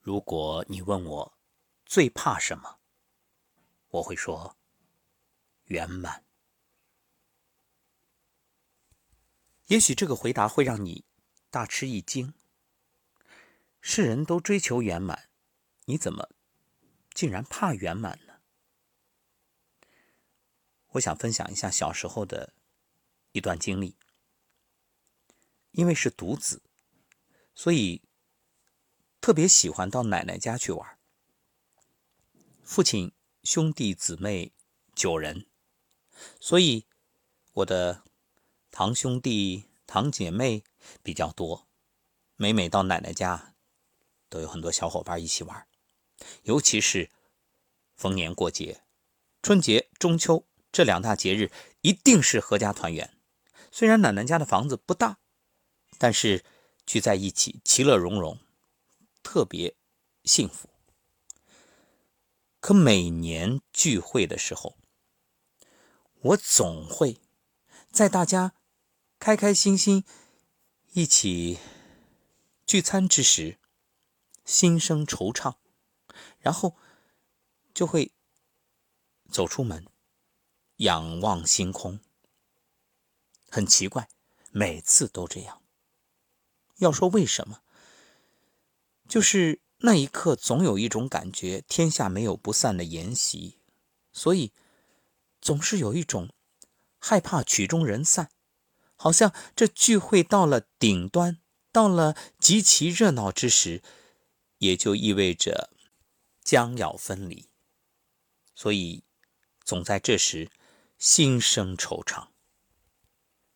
如果你问我最怕什么，我会说圆满。也许这个回答会让你大吃一惊。世人都追求圆满，你怎么竟然怕圆满呢？我想分享一下小时候的一段经历。因为是独子，所以特别喜欢到奶奶家去玩。父亲兄弟姊妹九人，所以我的堂兄弟堂姐妹比较多。每每到奶奶家，都有很多小伙伴一起玩。尤其是逢年过节，春节、中秋这两大节日，一定是阖家团圆。虽然奶奶家的房子不大。但是聚在一起，其乐融融，特别幸福。可每年聚会的时候，我总会在大家开开心心一起聚餐之时，心生惆怅，然后就会走出门，仰望星空。很奇怪，每次都这样。要说为什么，就是那一刻总有一种感觉，天下没有不散的筵席，所以总是有一种害怕曲终人散，好像这聚会到了顶端，到了极其热闹之时，也就意味着将要分离，所以总在这时心生惆怅。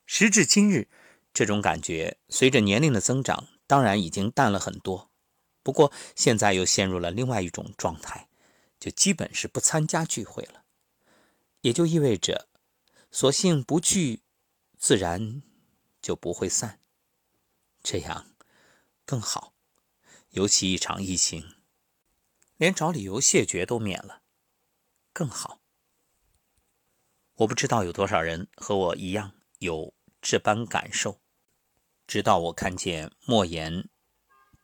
时至今日。这种感觉随着年龄的增长，当然已经淡了很多。不过现在又陷入了另外一种状态，就基本是不参加聚会了。也就意味着，索性不聚，自然就不会散。这样更好。尤其一场疫情，连找理由谢绝都免了，更好。我不知道有多少人和我一样有这般感受。直到我看见莫言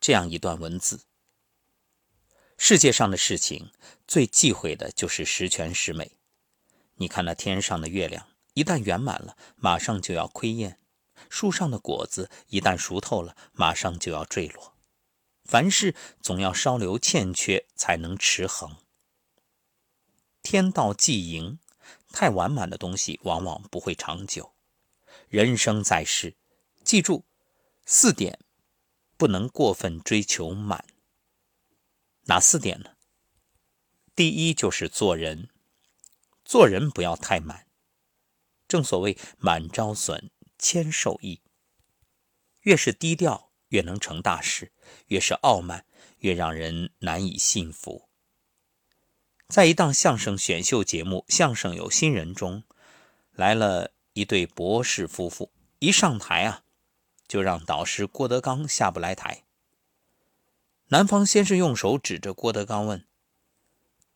这样一段文字：世界上的事情最忌讳的就是十全十美。你看那天上的月亮，一旦圆满了，马上就要亏厌；树上的果子一旦熟透了，马上就要坠落。凡事总要稍留欠缺，才能持恒。天道既盈，太完满的东西往往不会长久。人生在世，记住。四点不能过分追求满，哪四点呢？第一就是做人，做人不要太满。正所谓满招损，谦受益。越是低调，越能成大事；越是傲慢，越让人难以信服。在一档相声选秀节目《相声有新人》中，来了一对博士夫妇，一上台啊。就让导师郭德纲下不来台。男方先是用手指着郭德纲问：“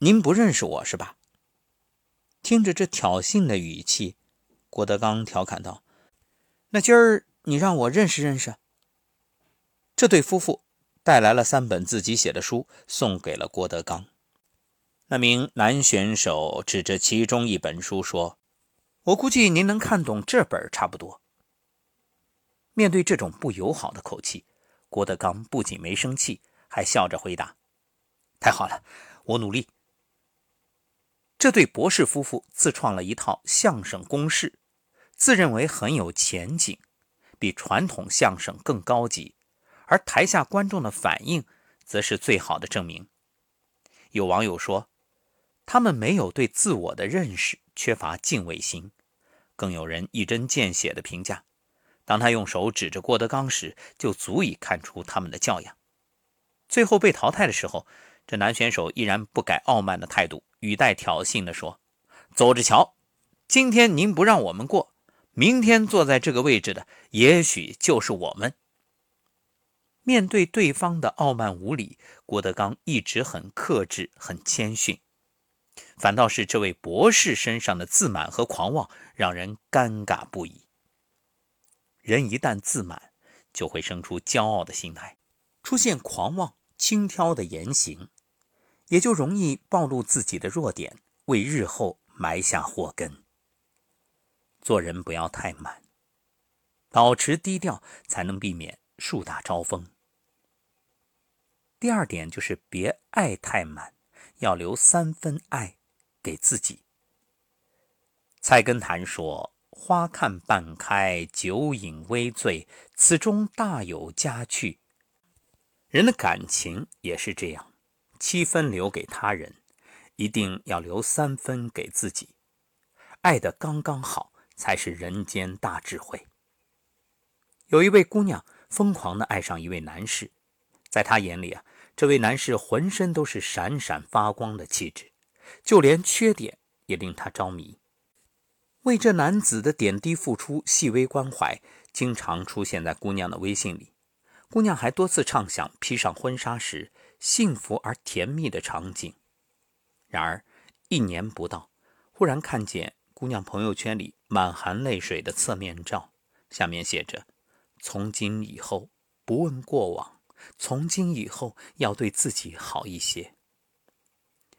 您不认识我是吧？”听着这挑衅的语气，郭德纲调侃道：“那今儿你让我认识认识。”这对夫妇带来了三本自己写的书，送给了郭德纲。那名男选手指着其中一本书说：“我估计您能看懂这本差不多。”面对这种不友好的口气，郭德纲不仅没生气，还笑着回答：“太好了，我努力。”这对博士夫妇自创了一套相声公式，自认为很有前景，比传统相声更高级，而台下观众的反应则是最好的证明。有网友说，他们没有对自我的认识，缺乏敬畏心，更有人一针见血的评价。当他用手指着郭德纲时，就足以看出他们的教养。最后被淘汰的时候，这男选手依然不改傲慢的态度，语带挑衅地说：“走着瞧，今天您不让我们过，明天坐在这个位置的也许就是我们。”面对对方的傲慢无礼，郭德纲一直很克制、很谦逊，反倒是这位博士身上的自满和狂妄，让人尴尬不已。人一旦自满，就会生出骄傲的心态，出现狂妄轻佻的言行，也就容易暴露自己的弱点，为日后埋下祸根。做人不要太满，保持低调，才能避免树大招风。第二点就是别爱太满，要留三分爱给自己。菜根谭说：“花看半开，酒饮微醉，此中大有佳趣。”人的感情也是这样，七分留给他人，一定要留三分给自己。爱的刚刚好，才是人间大智慧。有一位姑娘疯狂的爱上一位男士。在她眼里啊，这位男士浑身都是闪闪发光的气质，就连缺点也令她着迷。为这男子的点滴付出、细微关怀，经常出现在姑娘的微信里。姑娘还多次畅想披上婚纱时幸福而甜蜜的场景。然而，一年不到，忽然看见姑娘朋友圈里满含泪水的侧面照，下面写着：“从今以后，不问过往。”从今以后要对自己好一些。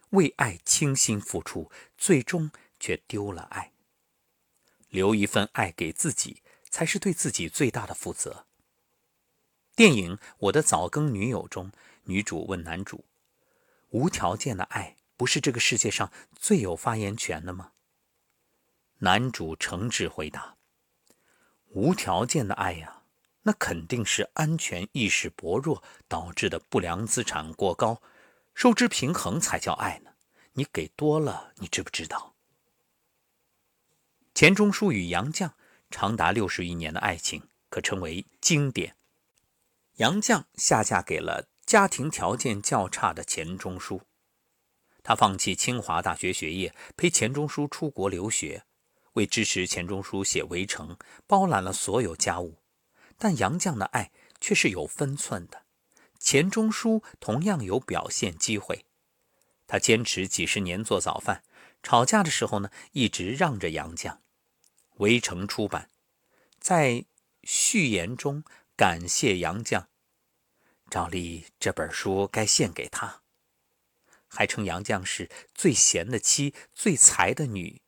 为爱倾心付出，最终却丢了爱。留一份爱给自己，才是对自己最大的负责。电影《我的早更女友》中，女主问男主：“无条件的爱不是这个世界上最有发言权的吗？”男主诚挚回答：“无条件的爱呀。”那肯定是安全意识薄弱导致的不良资产过高，收支平衡才叫爱呢。你给多了，你知不知道？钱钟书与杨绛长达六十余年的爱情可称为经典。杨绛下嫁给了家庭条件较差的钱钟书，她放弃清华大学学业，陪钱钟书出国留学，为支持钱钟书写《围城》，包揽了所有家务。但杨绛的爱却是有分寸的，钱钟书同样有表现机会。他坚持几十年做早饭，吵架的时候呢，一直让着杨绛。围城出版，在序言中感谢杨绛，照例这本书该献给他，还称杨绛是最贤的妻、最才的女。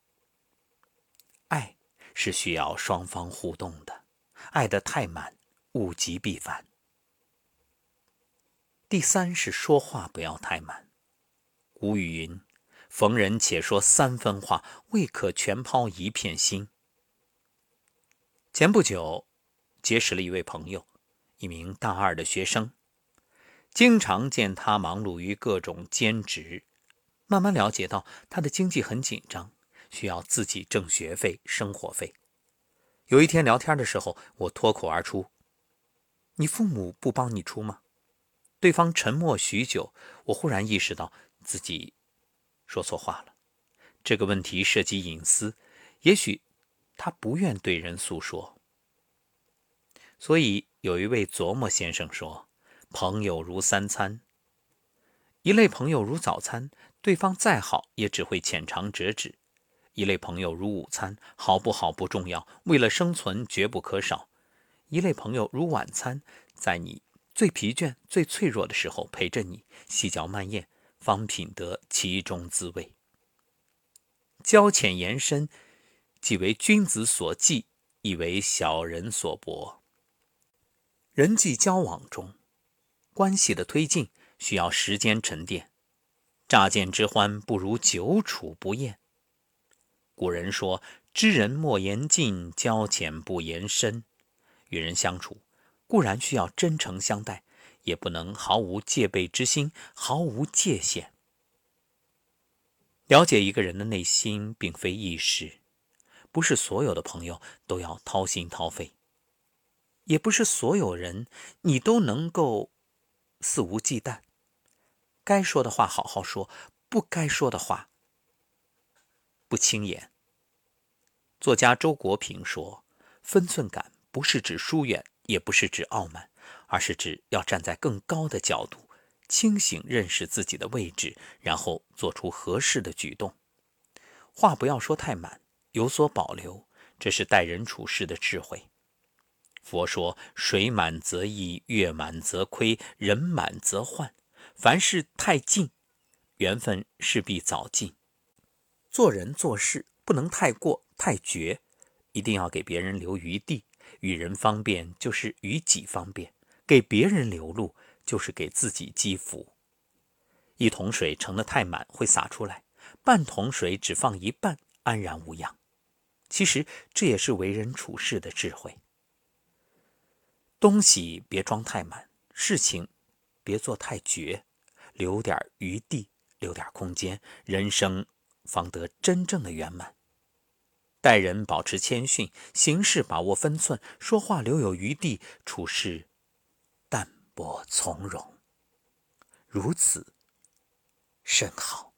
爱是需要双方互动的。爱得太满，物极必反。第三是说话不要太满。古语云：“逢人且说三分话，未可全抛一片心。”前不久，结识了一位朋友，一名大二的学生，经常见他忙碌于各种兼职，慢慢了解到他的经济很紧张，需要自己挣学费、生活费。有一天聊天的时候，我脱口而出：“你父母不帮你出吗？”对方沉默许久，我忽然意识到自己说错话了。这个问题涉及隐私，也许他不愿对人诉说。所以有一位琢磨先生说：“朋友如三餐，一类朋友如早餐，对方再好也只会浅尝辄止。”一类朋友如午餐，好不好不重要，为了生存绝不可少；一类朋友如晚餐，在你最疲倦、最脆弱的时候陪着你，细嚼慢咽，方品得其中滋味。交浅言深，既为君子所忌，亦为小人所博。人际交往中，关系的推进需要时间沉淀，乍见之欢不如久处不厌。古人说：“知人莫言尽，交浅不言深。”与人相处，固然需要真诚相待，也不能毫无戒备之心，毫无界限。了解一个人的内心，并非易事，不是所有的朋友都要掏心掏肺，也不是所有人你都能够肆无忌惮。该说的话好好说，不该说的话。不轻言。作家周国平说：“分寸感不是指疏远，也不是指傲慢，而是指要站在更高的角度，清醒认识自己的位置，然后做出合适的举动。话不要说太满，有所保留，这是待人处事的智慧。”佛说：“水满则溢，月满则亏，人满则患。”凡事太近，缘分势必早尽。做人做事不能太过太绝，一定要给别人留余地。与人方便就是与己方便，给别人留路就是给自己积福。一桶水盛得太满会洒出来，半桶水只放一半安然无恙。其实这也是为人处事的智慧。东西别装太满，事情别做太绝，留点余地，留点空间，人生方得真正的圆满。待人保持谦逊，行事把握分寸，说话留有余地，处事淡泊从容，如此甚好。